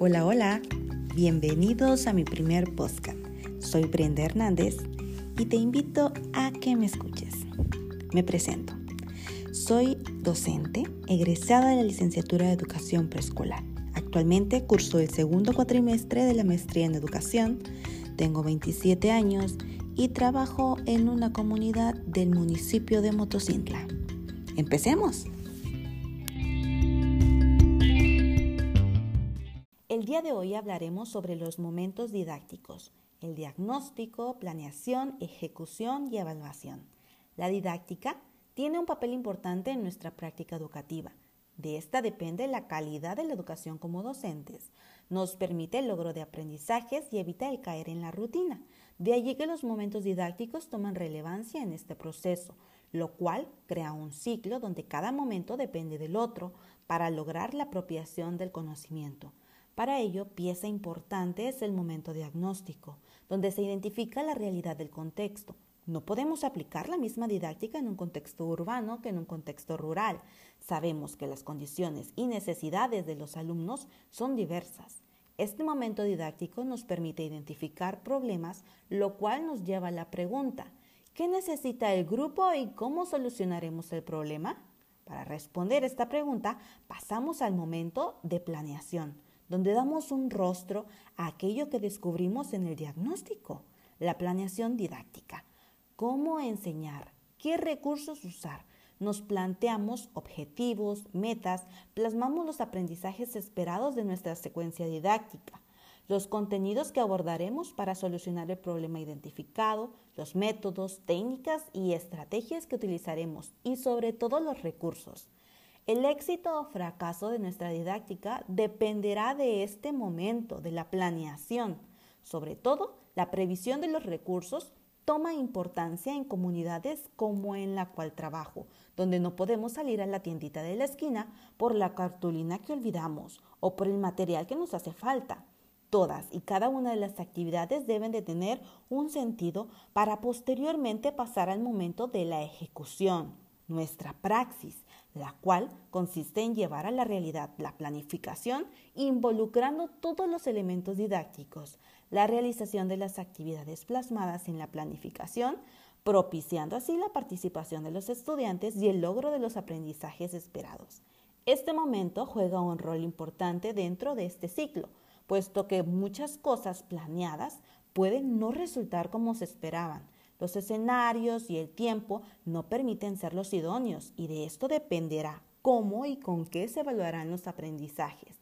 Hola, hola, bienvenidos a mi primer podcast. Soy Brenda Hernández y te invito a que me escuches. Me presento. Soy docente egresada de la licenciatura de Educación Preescolar. Actualmente curso el segundo cuatrimestre de la maestría en Educación. Tengo 27 años y trabajo en una comunidad del municipio de Motocintla. Empecemos. El día de hoy hablaremos sobre los momentos didácticos, el diagnóstico, planeación, ejecución y evaluación. La didáctica tiene un papel importante en nuestra práctica educativa. De esta depende la calidad de la educación como docentes. Nos permite el logro de aprendizajes y evita el caer en la rutina. De allí que los momentos didácticos toman relevancia en este proceso, lo cual crea un ciclo donde cada momento depende del otro para lograr la apropiación del conocimiento. Para ello, pieza importante es el momento diagnóstico, donde se identifica la realidad del contexto. No podemos aplicar la misma didáctica en un contexto urbano que en un contexto rural. Sabemos que las condiciones y necesidades de los alumnos son diversas. Este momento didáctico nos permite identificar problemas, lo cual nos lleva a la pregunta, ¿qué necesita el grupo y cómo solucionaremos el problema? Para responder esta pregunta, pasamos al momento de planeación donde damos un rostro a aquello que descubrimos en el diagnóstico, la planeación didáctica, cómo enseñar, qué recursos usar. Nos planteamos objetivos, metas, plasmamos los aprendizajes esperados de nuestra secuencia didáctica, los contenidos que abordaremos para solucionar el problema identificado, los métodos, técnicas y estrategias que utilizaremos y sobre todo los recursos. El éxito o fracaso de nuestra didáctica dependerá de este momento, de la planeación. Sobre todo, la previsión de los recursos toma importancia en comunidades como en la cual trabajo, donde no podemos salir a la tiendita de la esquina por la cartulina que olvidamos o por el material que nos hace falta. Todas y cada una de las actividades deben de tener un sentido para posteriormente pasar al momento de la ejecución, nuestra praxis, la cual consiste en llevar a la realidad la planificación involucrando todos los elementos didácticos, la realización de las actividades plasmadas en la planificación, propiciando así la participación de los estudiantes y el logro de los aprendizajes esperados. Este momento juega un rol importante dentro de este ciclo, puesto que muchas cosas planeadas pueden no resultar como se esperaban, los escenarios y el tiempo no permiten ser los idóneos y de esto dependerá cómo y con qué se evaluarán los aprendizajes.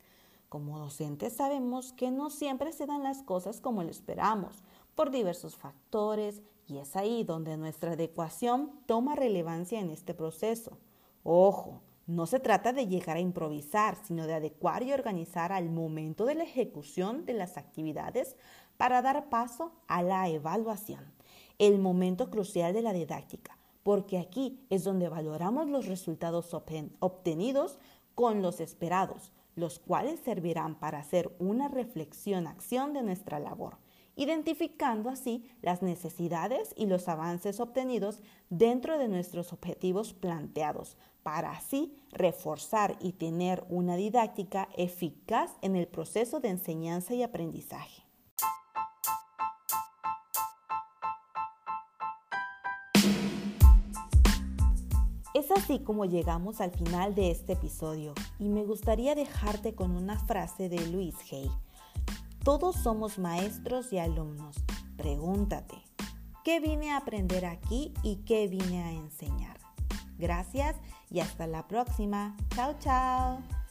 Como docentes sabemos que no siempre se dan las cosas como lo esperamos, por diversos factores, y es ahí donde nuestra adecuación toma relevancia en este proceso. Ojo, no se trata de llegar a improvisar, sino de adecuar y organizar al momento de la ejecución de las actividades para dar paso a la evaluación el momento crucial de la didáctica, porque aquí es donde valoramos los resultados obtenidos con los esperados, los cuales servirán para hacer una reflexión-acción de nuestra labor, identificando así las necesidades y los avances obtenidos dentro de nuestros objetivos planteados, para así reforzar y tener una didáctica eficaz en el proceso de enseñanza y aprendizaje. Es así como llegamos al final de este episodio y me gustaría dejarte con una frase de Luis Hay. Todos somos maestros y alumnos. Pregúntate, ¿qué vine a aprender aquí y qué vine a enseñar? Gracias y hasta la próxima. Chao, chao.